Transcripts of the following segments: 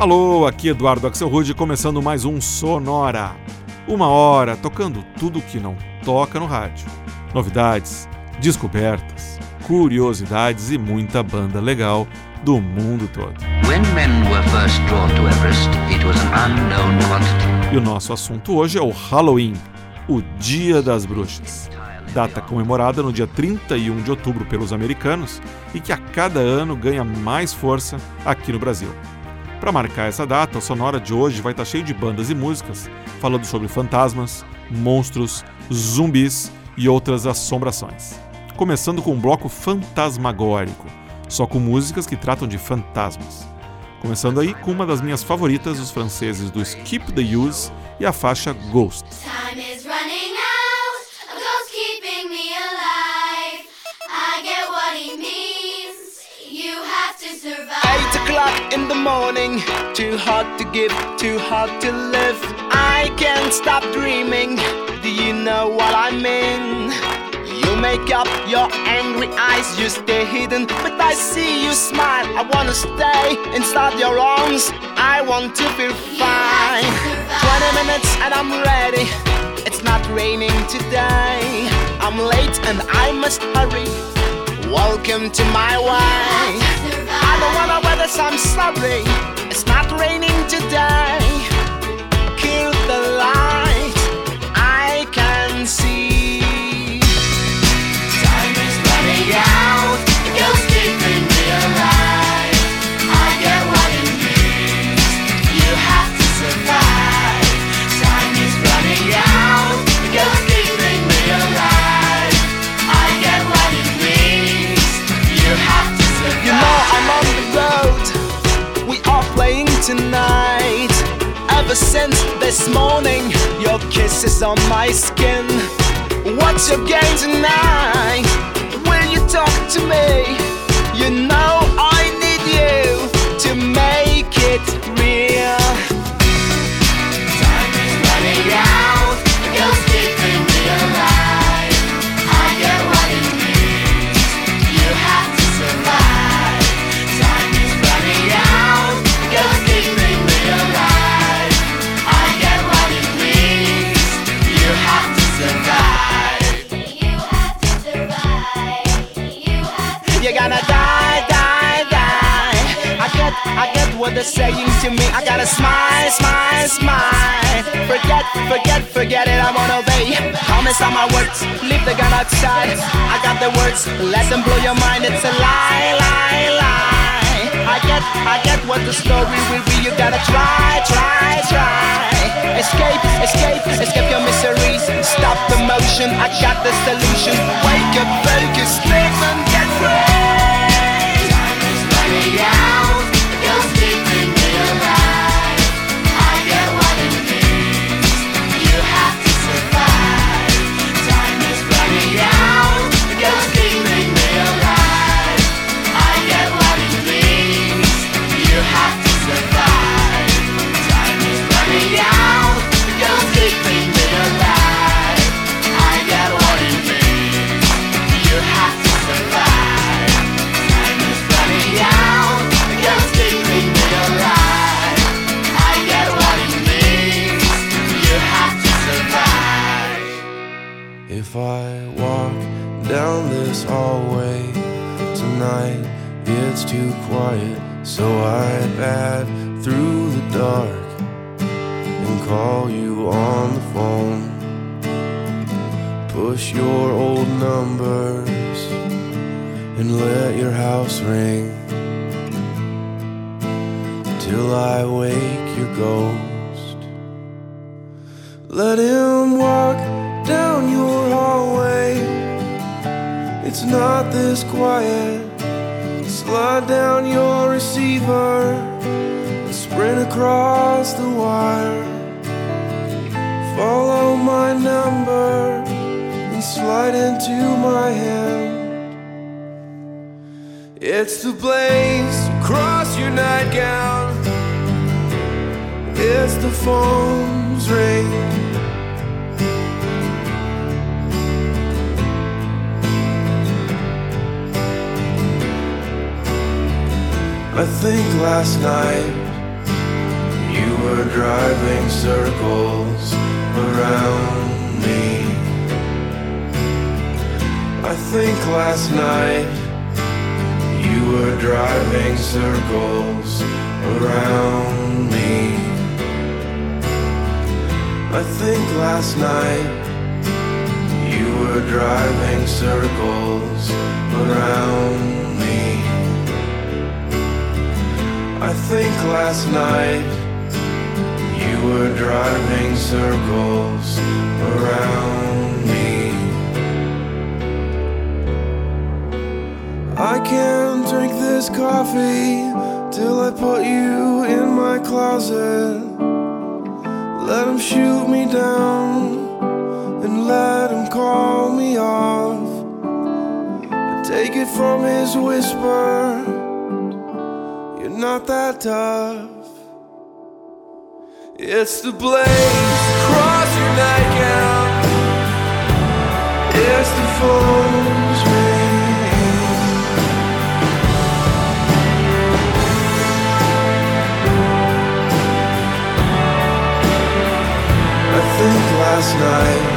Alô, aqui Eduardo Axel Rude começando mais um Sonora. Uma hora tocando tudo que não toca no rádio. Novidades, descobertas, curiosidades e muita banda legal do mundo todo. E o nosso assunto hoje é o Halloween, o Dia das Bruxas. Data comemorada no dia 31 de outubro pelos americanos e que a cada ano ganha mais força aqui no Brasil. Para marcar essa data, o Sonora de hoje vai estar cheio de bandas e músicas falando sobre fantasmas, monstros, zumbis e outras assombrações. Começando com um bloco fantasmagórico, só com músicas que tratam de fantasmas. Começando aí com uma das minhas favoritas, os franceses do Skip the Use e a faixa Ghost. Eight o'clock in the morning, too hot to give, too hot to live. I can't stop dreaming. Do you know what I mean? You make up your angry eyes, you stay hidden, but I see you smile. I wanna stay inside your arms. I want to feel fine. 20 minutes and I'm ready. It's not raining today. I'm late and I must hurry. Welcome to my way. Wanna wear this, I'm. It's not raining today. Kill the light, since this morning, your kisses on my skin. What's your game tonight? Will you talk to me? You know I need you to make it what they're saying to me. I gotta smile, smile, smile. Forget, forget, forget it. I won't obey. Promise on my words. Leave the gun outside. I got the words. Let them blow your mind. It's a lie, lie, lie. I get, I get what the story will be. You gotta try, try, try. Escape, escape, escape your miseries. Stop the motion. I got the solution. Wake up, focus, live and get free. Time is running out. Driving circles around me. I think last night you were driving circles around me. I think last night you were driving circles around I can't drink this coffee till I put you in my closet. Let him shoot me down and let him call me off. Take it from his whisper, you're not that tough. It's the blaze across your nightgown. It's the phone's last night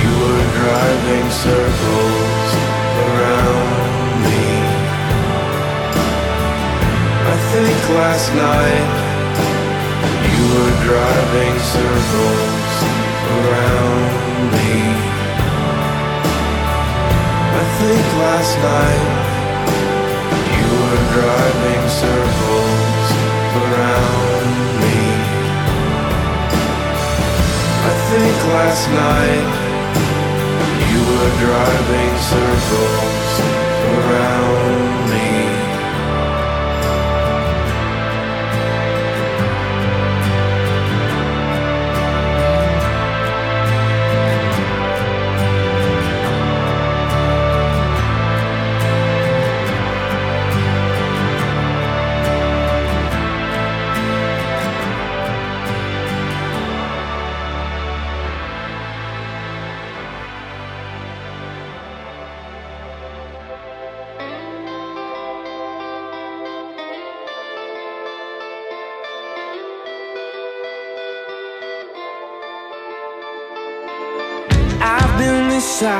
you were driving circles around me. I think last night you were driving circles around me. I think last night you were driving circles around think last night you were driving circles around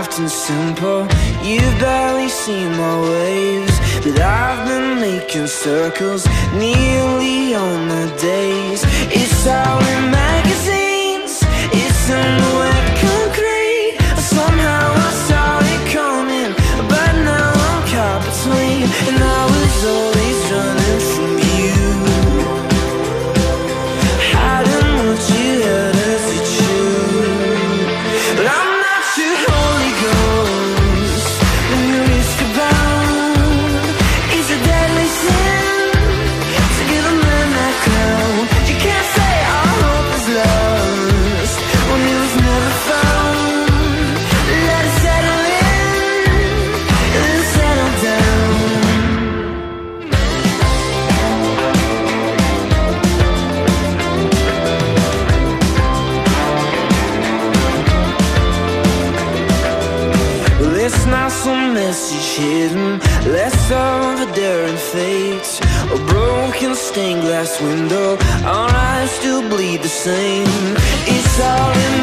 soft and simple. You've barely seen my waves, but I've been making circles nearly all my days. It's all in magazines, it's in stained glass window, our eyes still bleed the same. It's all in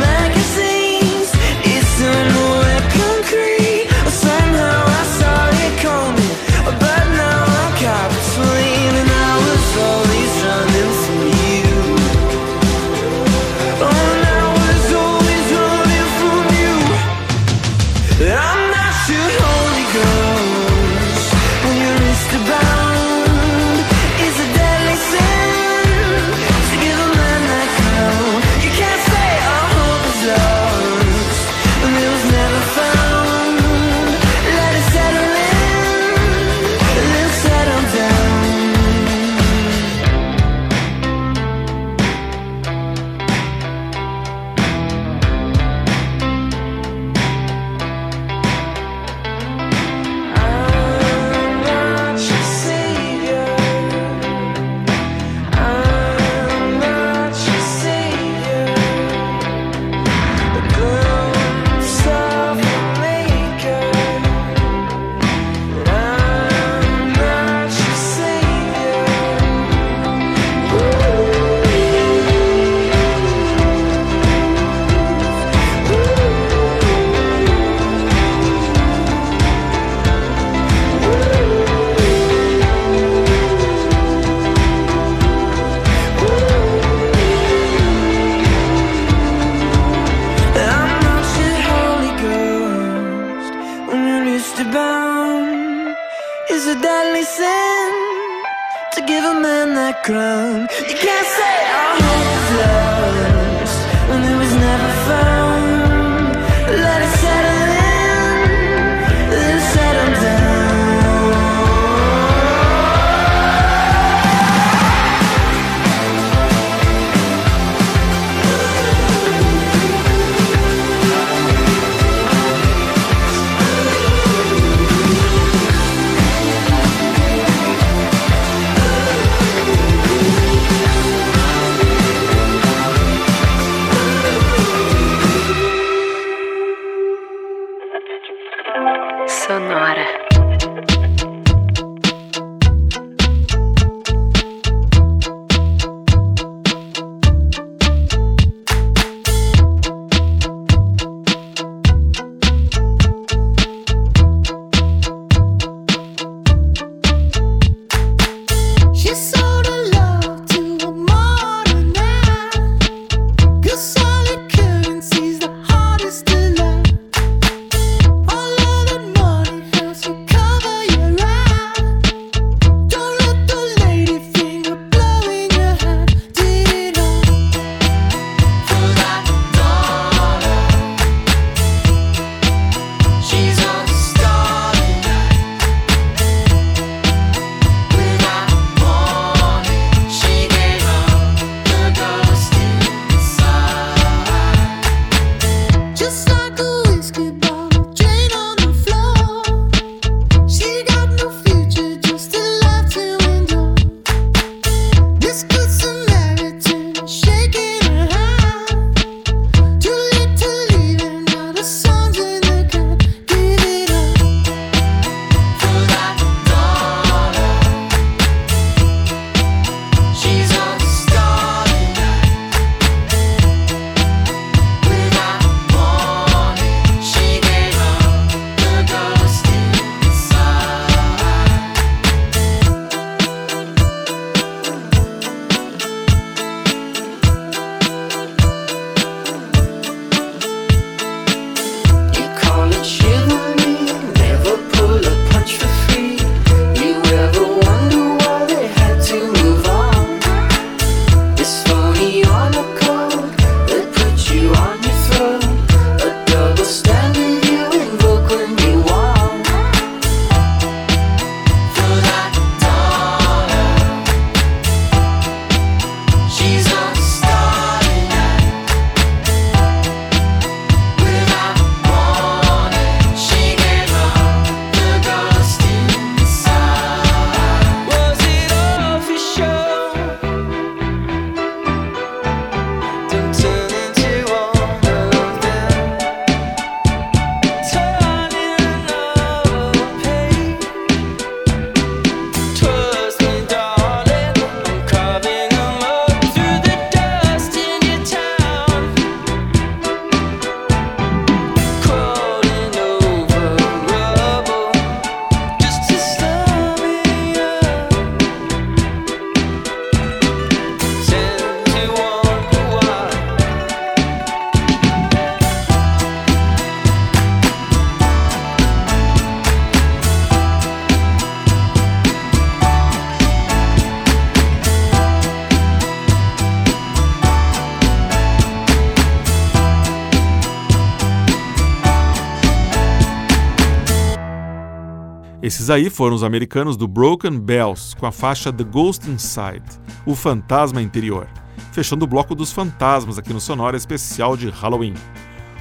Esses aí foram os americanos do Broken Bells com a faixa The Ghost Inside, o fantasma interior, fechando o bloco dos fantasmas aqui no Sonora especial de Halloween.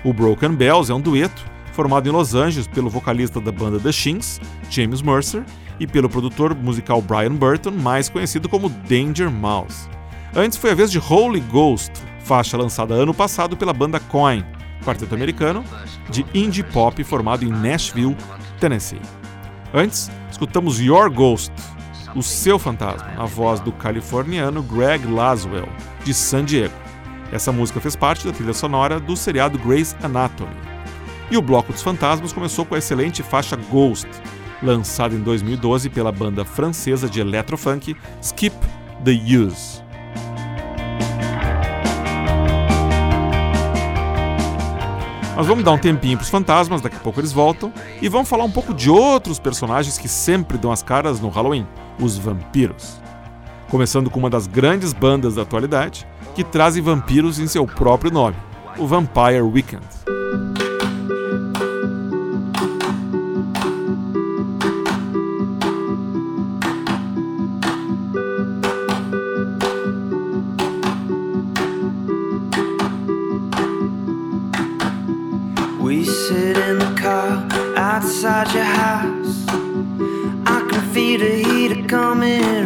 O Broken Bells é um dueto formado em Los Angeles pelo vocalista da banda The Shins, James Mercer, e pelo produtor musical Brian Burton, mais conhecido como Danger Mouse. Antes foi a vez de Holy Ghost, faixa lançada ano passado pela banda Coin, quarteto americano de indie pop formado em Nashville, Tennessee. Antes, escutamos Your Ghost, o seu fantasma, na voz do californiano Greg Laswell, de San Diego. Essa música fez parte da trilha sonora do seriado Grey's Anatomy. E o Bloco dos Fantasmas começou com a excelente faixa Ghost, lançada em 2012 pela banda francesa de electrofunk Skip the Use. Nós vamos dar um tempinho para os fantasmas, daqui a pouco eles voltam, e vamos falar um pouco de outros personagens que sempre dão as caras no Halloween: os vampiros. Começando com uma das grandes bandas da atualidade, que trazem vampiros em seu próprio nome, o Vampire Weekend. coming.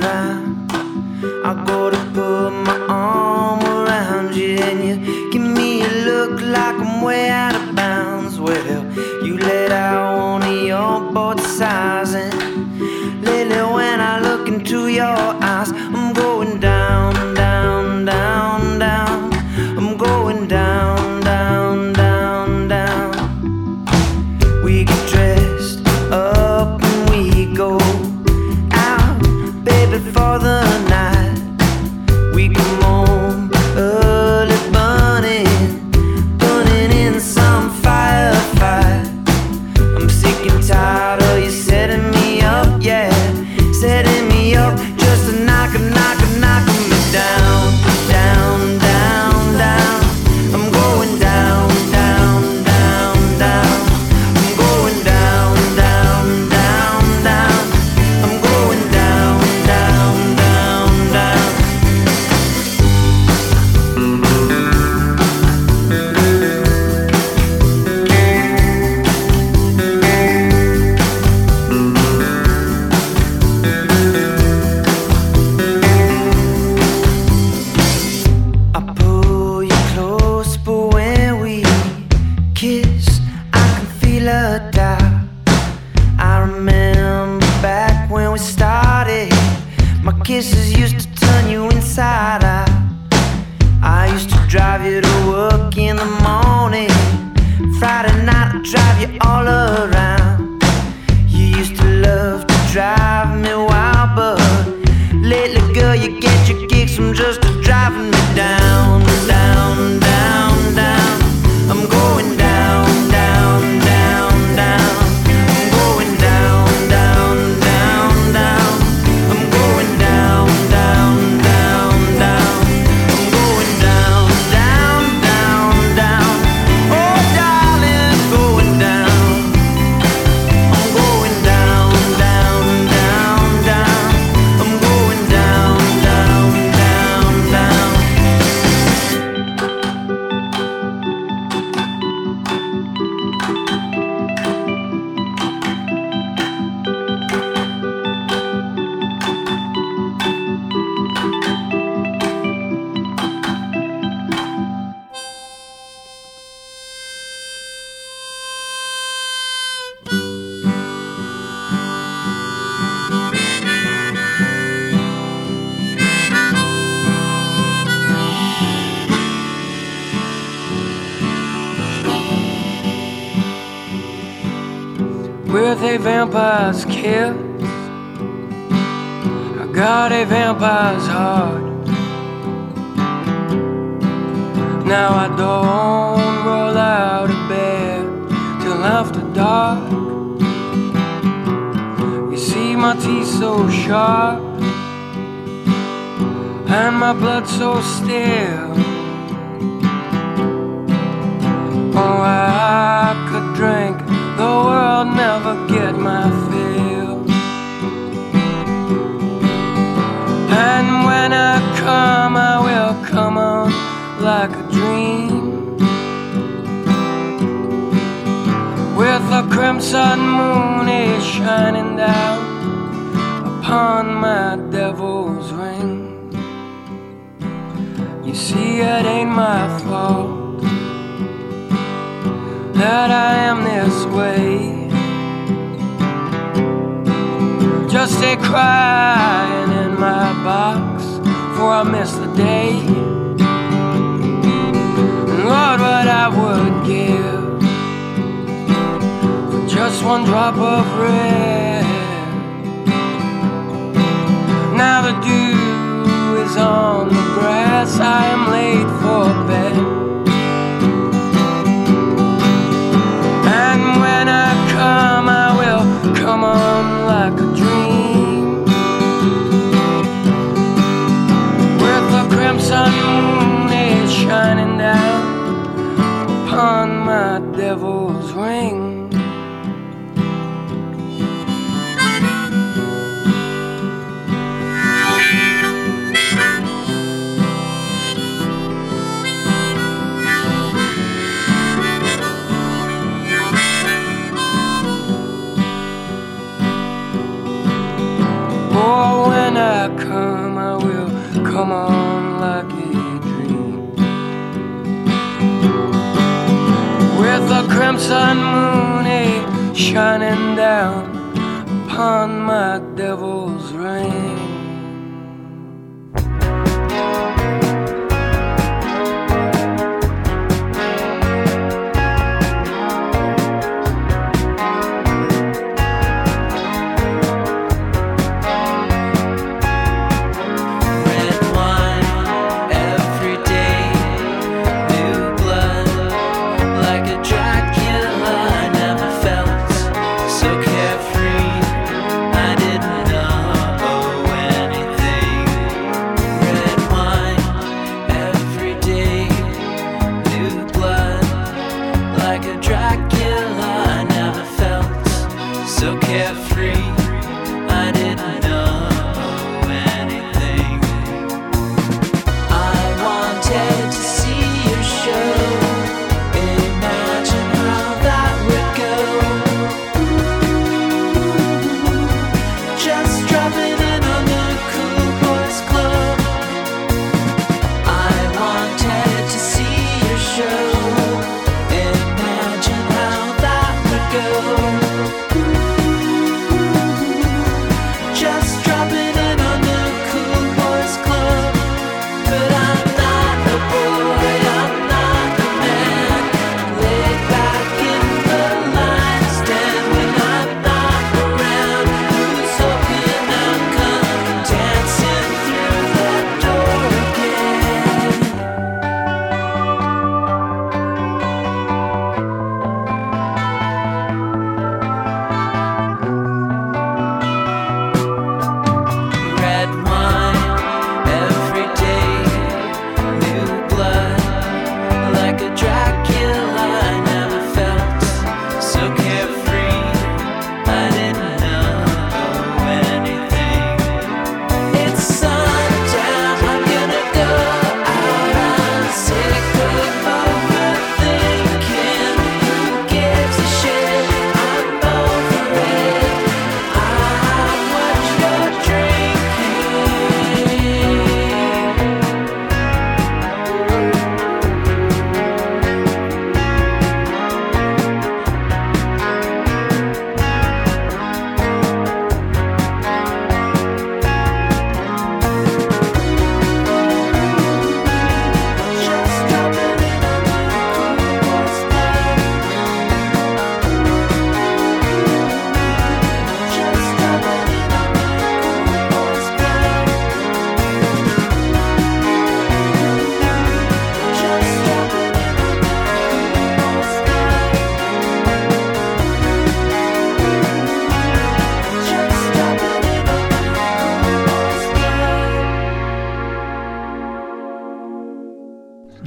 you get like a dream. With a crimson moon is shining down Upon my devil's ring. You see it ain't my fault That I am this way. Just a crying in my box, for I miss the day. I would give for just one drop of red. Now the dew is on the grass, I am late for bed. And when I come, I will come on. Upon my devil's Crimson moon a shining down upon my devil's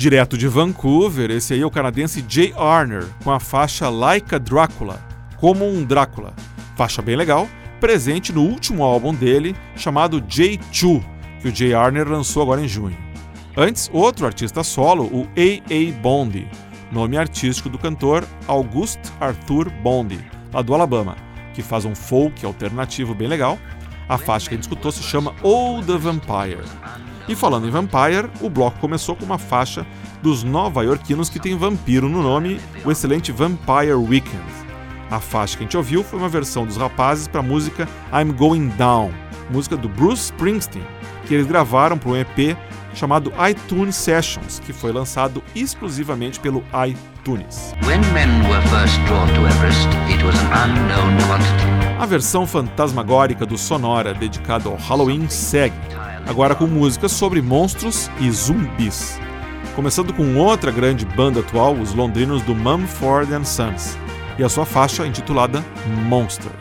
Direto de Vancouver, esse aí é o canadense Jay Arner, com a faixa Like a Drácula, como um Drácula. Faixa bem legal, presente no último álbum dele, chamado J2, que o Jay Arner lançou agora em junho. Antes, outro artista solo, o A.A. Bondi, nome artístico do cantor August Arthur Bondi, lá do Alabama, que faz um folk alternativo bem legal. A faixa que a gente escutou se chama Oh the Vampire. E falando em Vampire, o bloco começou com uma faixa dos nova-iorquinos que tem vampiro no nome, o excelente Vampire Weekend. A faixa que a gente ouviu foi uma versão dos rapazes para a música I'm Going Down, música do Bruce Springsteen, que eles gravaram para um EP chamado iTunes Sessions, que foi lançado exclusivamente pelo iTunes. Everest. A versão fantasmagórica do Sonora, dedicado ao Halloween, segue, agora com músicas sobre monstros e zumbis. Começando com outra grande banda atual, os londrinos do Mumford Sons, e a sua faixa intitulada Monster.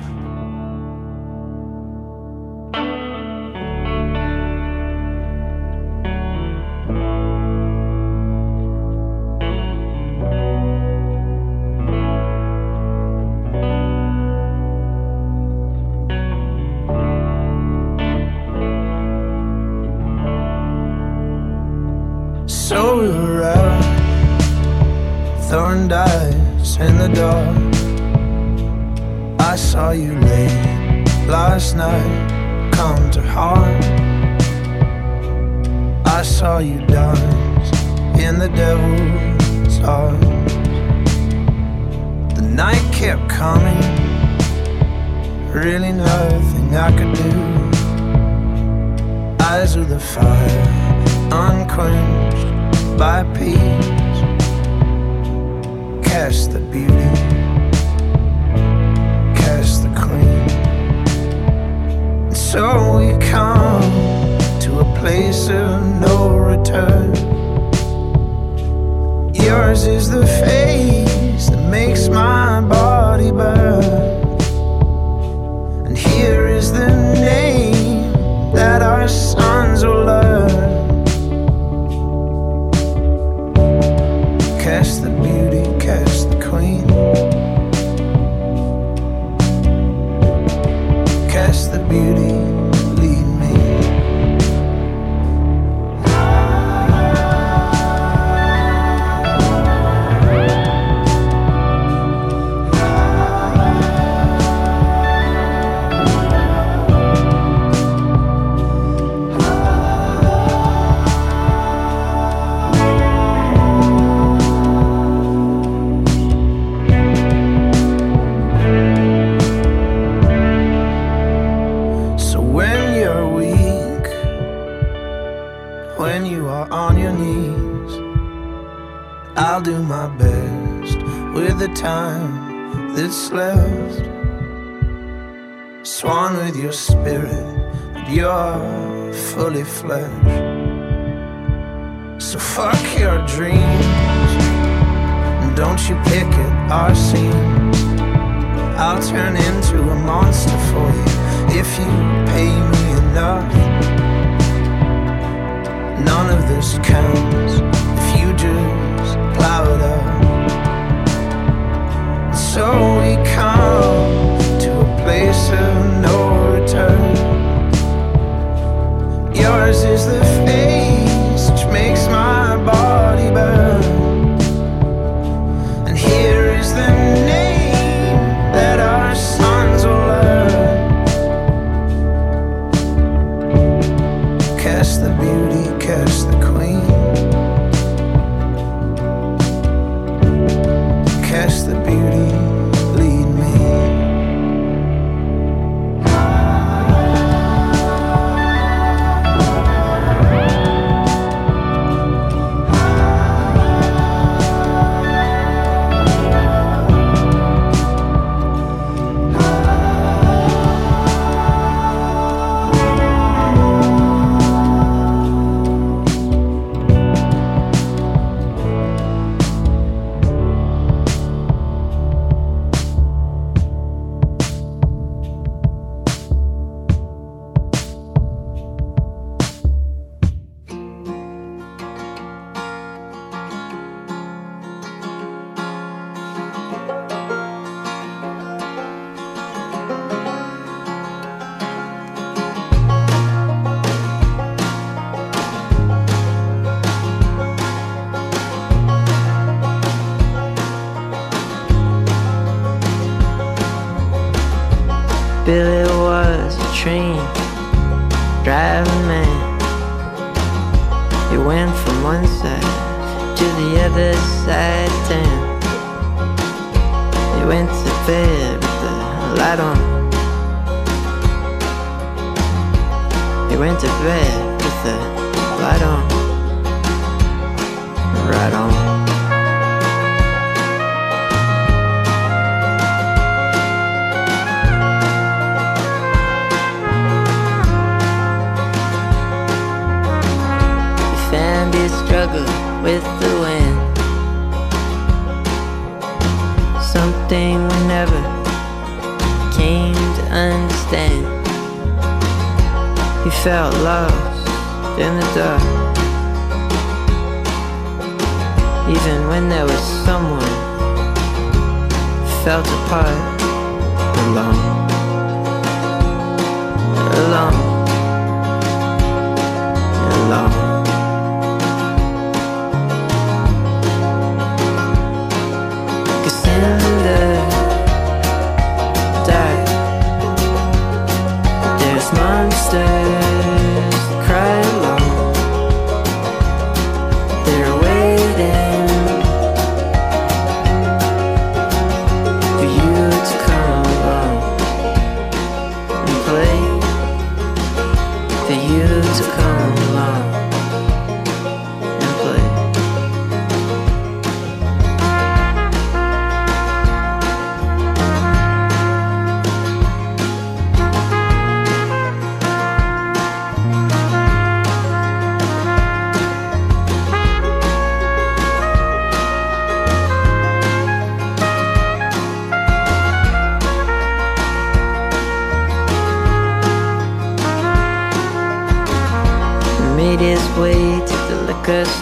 here The beauty, kiss the queen. struggle with the wind. Something we never came to understand. He felt lost in the dark. Even when there was someone, felt apart, alone, alone, alone. monster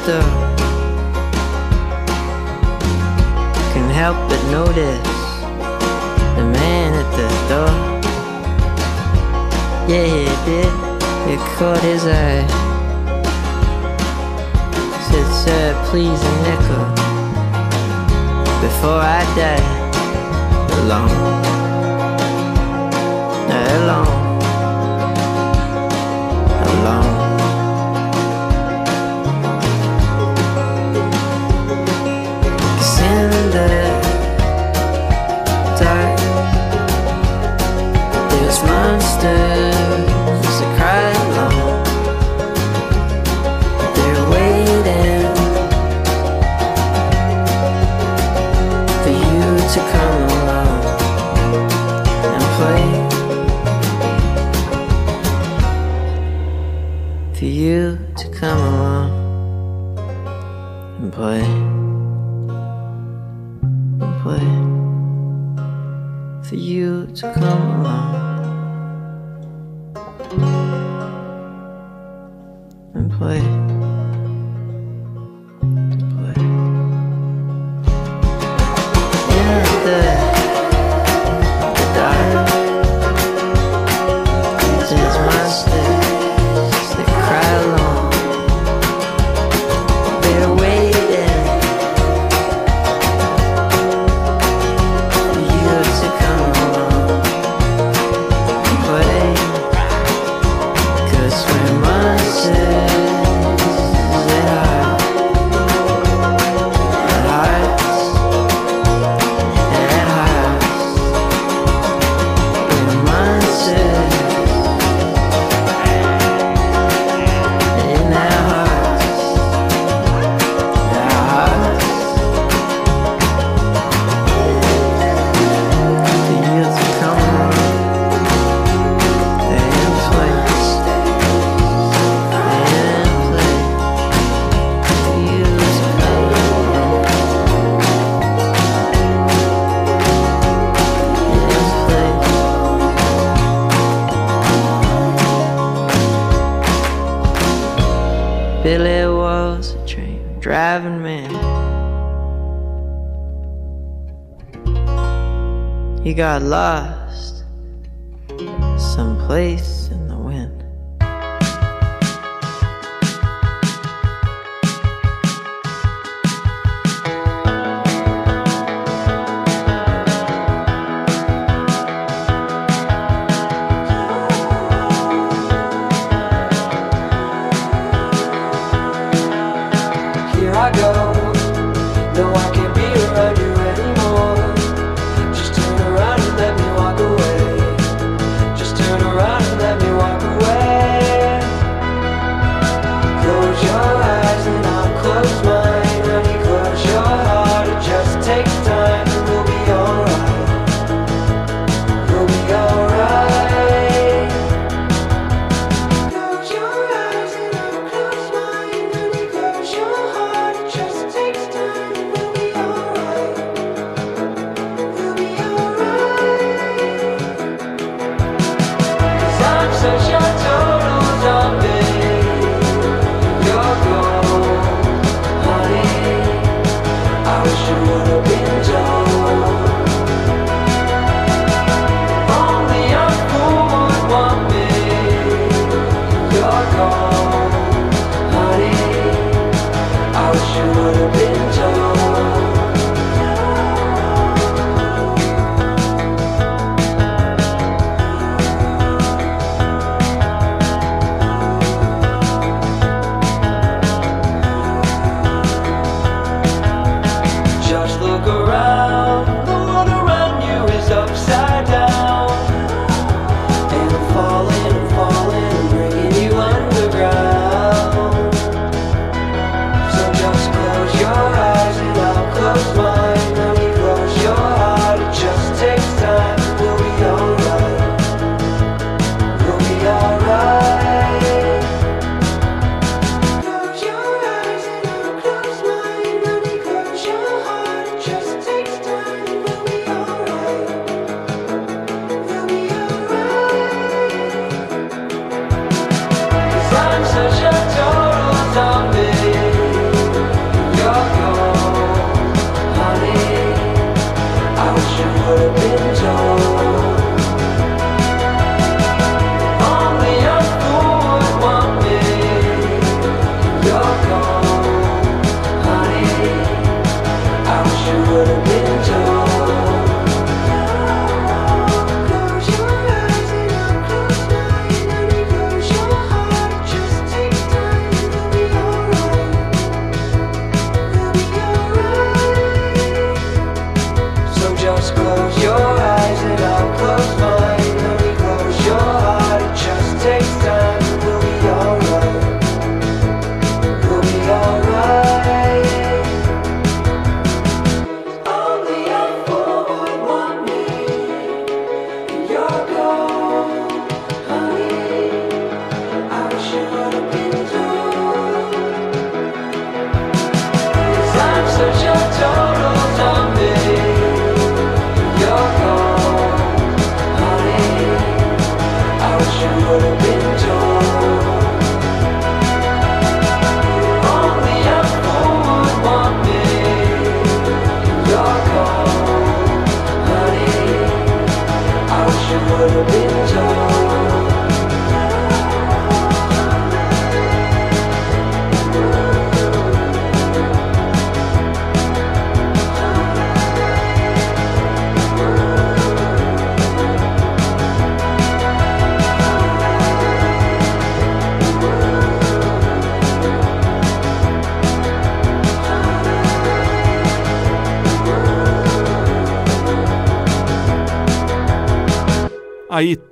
sister can help but notice the man at the door. Yeah, he did. He caught his eye. Said, sir, please a nickel before I die alone. Not alone. sisters are crying low. They're waiting for you to come along and play. For you to come along and play. Got lost someplace.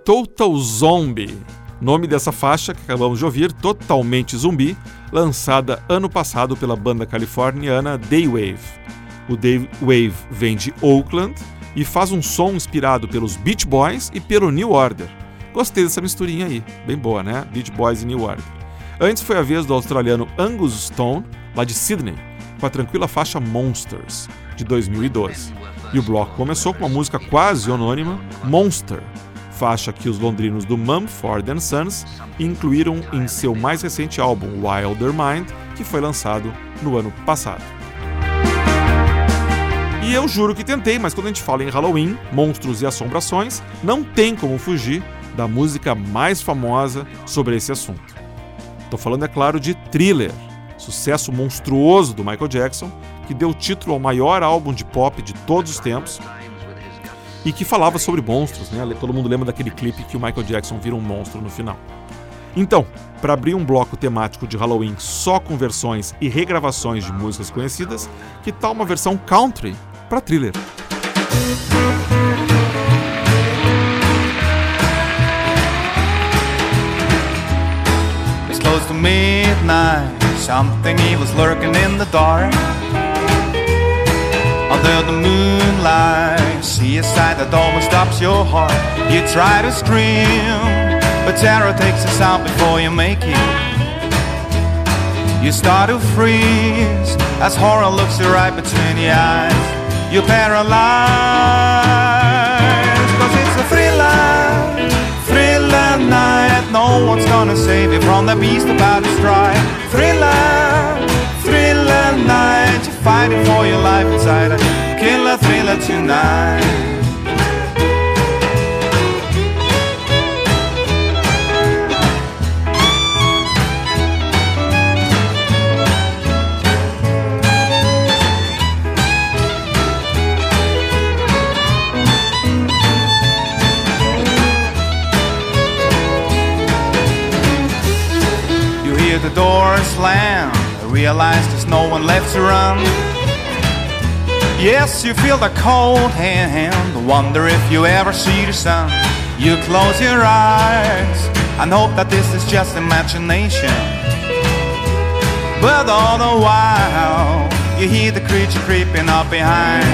Total Zombie, nome dessa faixa que acabamos de ouvir, Totalmente Zumbi, lançada ano passado pela banda californiana Daywave. O Daywave vem de Oakland e faz um som inspirado pelos Beach Boys e pelo New Order. Gostei dessa misturinha aí, bem boa, né? Beach Boys e New Order. Antes foi a vez do australiano Angus Stone, lá de Sydney, com a tranquila faixa Monsters, de 2012. E o bloco começou com uma música quase anônima, Monster, faixa que os londrinos do Mumford Sons incluíram em seu mais recente álbum Wilder Mind, que foi lançado no ano passado. E eu juro que tentei, mas quando a gente fala em Halloween, monstros e assombrações, não tem como fugir da música mais famosa sobre esse assunto. Estou falando, é claro, de Thriller, sucesso monstruoso do Michael Jackson, que deu título ao maior álbum de pop de todos os tempos e que falava sobre monstros, né? Todo mundo lembra daquele clipe que o Michael Jackson vira um monstro no final. Então, para abrir um bloco temático de Halloween só com versões e regravações de músicas conhecidas, que tal uma versão country para Thriller? It's close to midnight. Something evil's lurking in the dark. Under the moonlight, see a sight that almost stops your heart. You try to scream, but terror takes the sound before you make it. You start to freeze as horror looks you right between the eyes. You're paralyzed, cause it's a thriller, thriller night. No one's gonna save you from the beast about to strike. Thriller, fighting for your life inside a killer thriller tonight. The door slam, realize there's no one left to run. Yes, you feel the cold hand. Wonder if you ever see the sun. You close your eyes and hope that this is just imagination. But all the while, you hear the creature creeping up behind.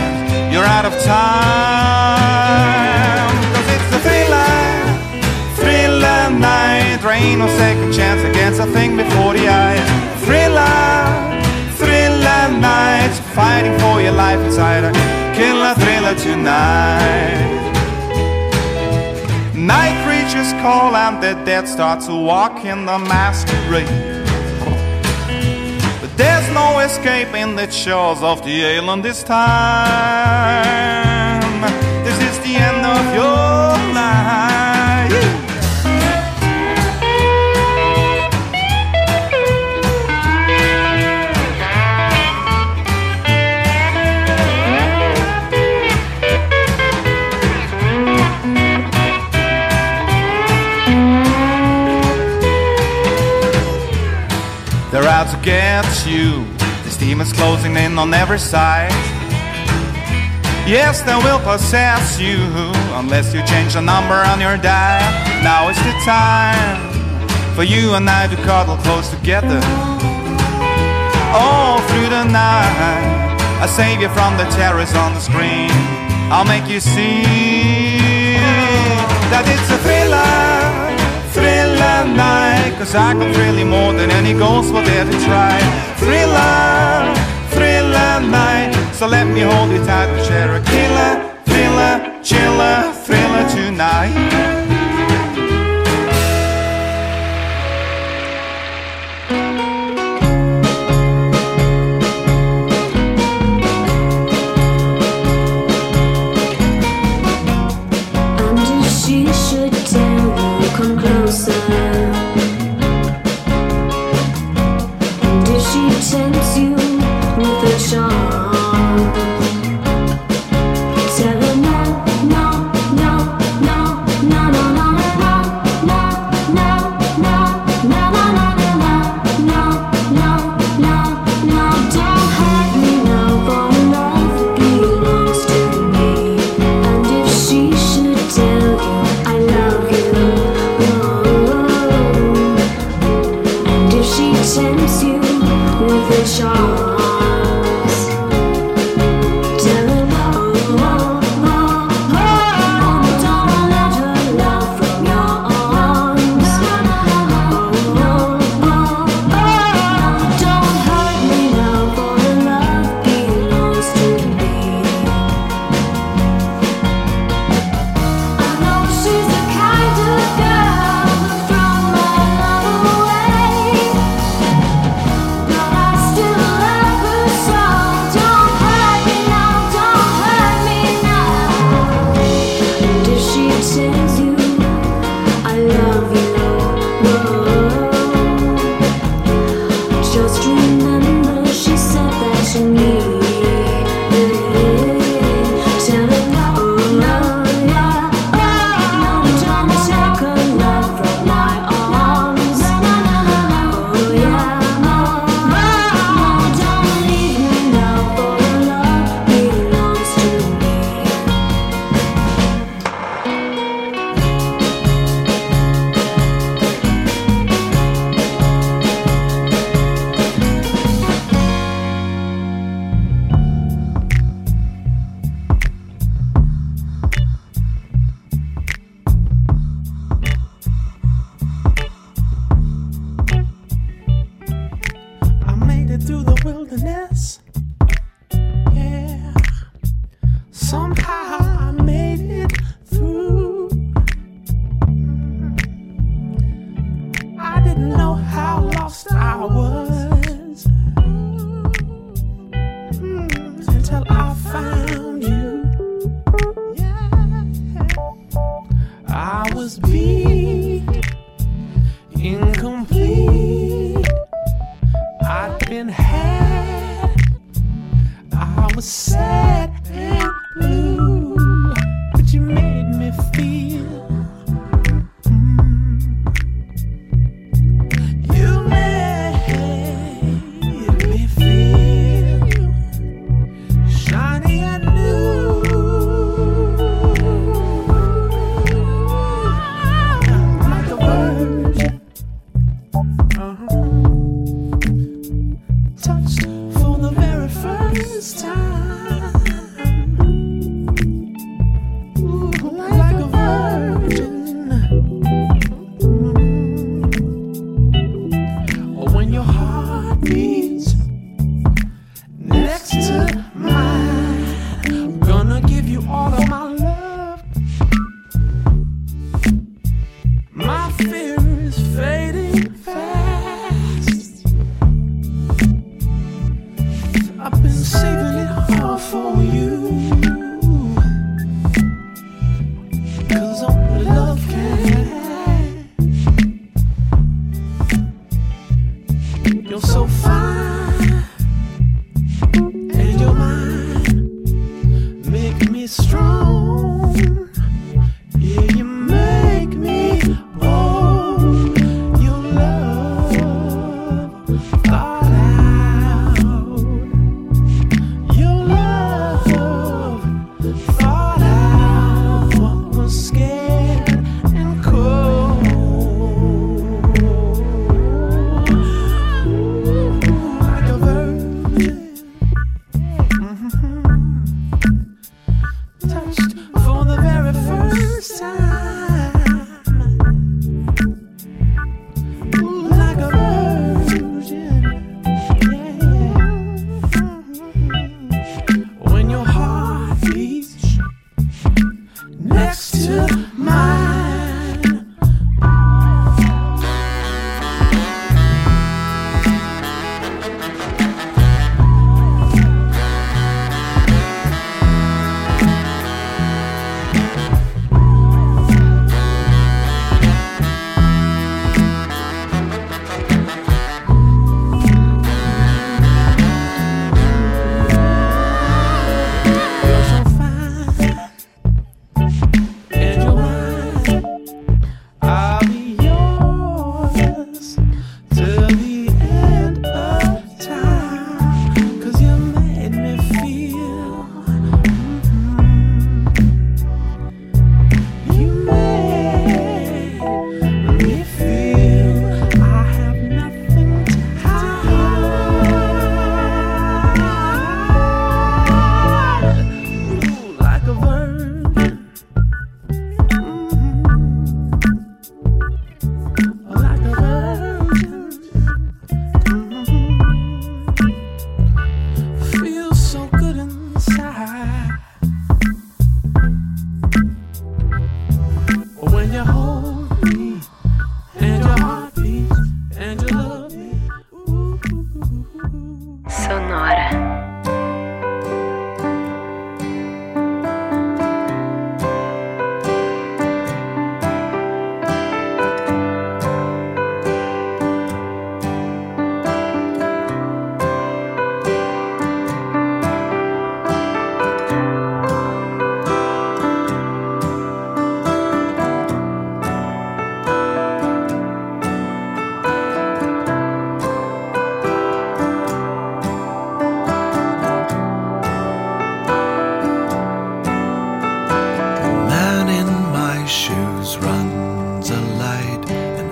You're out of time. Cause it's a thriller, thriller night. Ain't no second chance against a thing before the eyes. Thriller, thriller night. Fighting for your life inside a killer thriller tonight. Night creatures call and the dead start to walk in the masquerade. But there's no escaping the shores of the island this time. They're out to get you. This demons closing in on every side. Yes, they will possess you unless you change the number on your dial. Now is the time for you and I to cuddle close together. All through the night, I save you from the terrors on the screen. I'll make you see that it's a thriller, thriller night. Cause I can thrill you more than any ghost will to try. Thriller, thriller night. So let me hold you tight and share a killer, thriller, chiller, thriller tonight.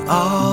All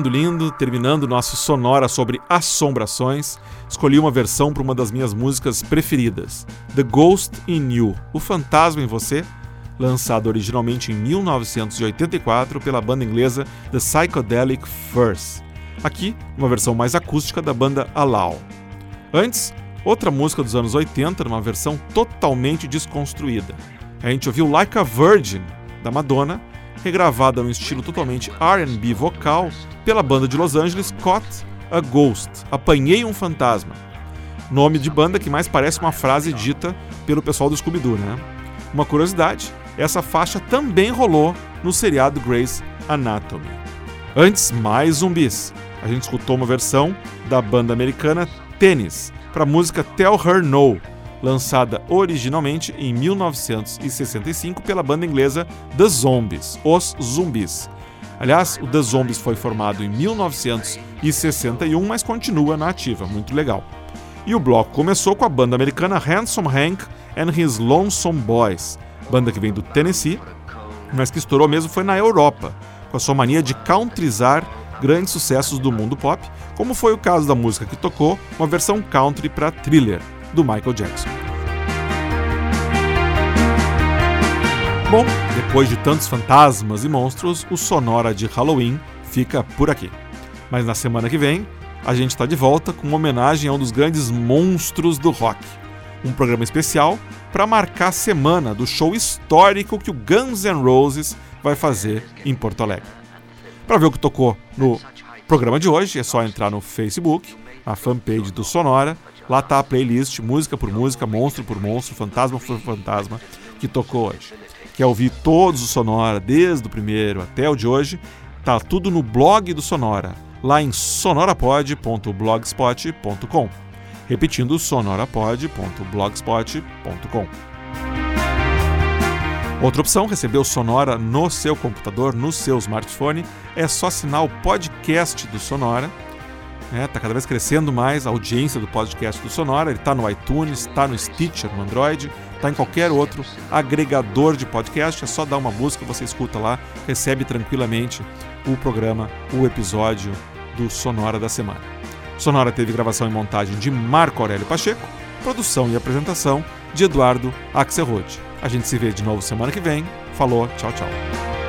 Lindo, lindo, terminando nosso sonora sobre assombrações, escolhi uma versão para uma das minhas músicas preferidas, The Ghost in You, O Fantasma em Você, lançado originalmente em 1984 pela banda inglesa The Psychedelic Furs. Aqui, uma versão mais acústica da banda Allow. Antes, outra música dos anos 80, numa versão totalmente desconstruída. A gente ouviu Like a Virgin, da Madonna, regravada num estilo totalmente R&B vocal pela banda de Los Angeles Caught a Ghost, Apanhei um Fantasma. Nome de banda que mais parece uma frase dita pelo pessoal do Scooby-Doo, né? Uma curiosidade, essa faixa também rolou no seriado Grey's Anatomy. Antes, mais zumbis. A gente escutou uma versão da banda americana Tennis para a música Tell Her No, lançada originalmente em 1965 pela banda inglesa The Zombies, Os Zumbis. Aliás, o The Zombies foi formado em 1961, mas continua na ativa, muito legal. E o bloco começou com a banda americana Handsome Hank and His Lonesome Boys, banda que vem do Tennessee, mas que estourou mesmo foi na Europa, com a sua mania de countryzar grandes sucessos do mundo pop, como foi o caso da música que tocou uma versão country para Thriller, do Michael Jackson. Bom, depois de tantos fantasmas e monstros, o Sonora de Halloween fica por aqui. Mas na semana que vem, a gente está de volta com uma homenagem a um dos grandes monstros do rock. Um programa especial para marcar a semana do show histórico que o Guns N' Roses vai fazer em Porto Alegre. Para ver o que tocou no programa de hoje, é só entrar no Facebook, a fanpage do Sonora. Lá tá a playlist, música por música, monstro por monstro, fantasma por fantasma, que tocou hoje. Quer ouvir todos os Sonora, desde o primeiro até o de hoje? Tá tudo no blog do Sonora, lá em sonorapod.blogspot.com. Repetindo, sonorapod.blogspot.com. Outra opção, receber o Sonora no seu computador, no seu smartphone, é só assinar o podcast do Sonora. Está cada vez crescendo mais a audiência do podcast do Sonora. Ele está no iTunes, está no Stitcher, no Android, Tá em qualquer outro agregador de podcast, é só dar uma busca, você escuta lá, recebe tranquilamente o programa, o episódio do Sonora da semana. Sonora teve gravação e montagem de Marco Aurélio Pacheco, produção e apresentação de Eduardo Axelrod. A gente se vê de novo semana que vem. Falou, tchau, tchau.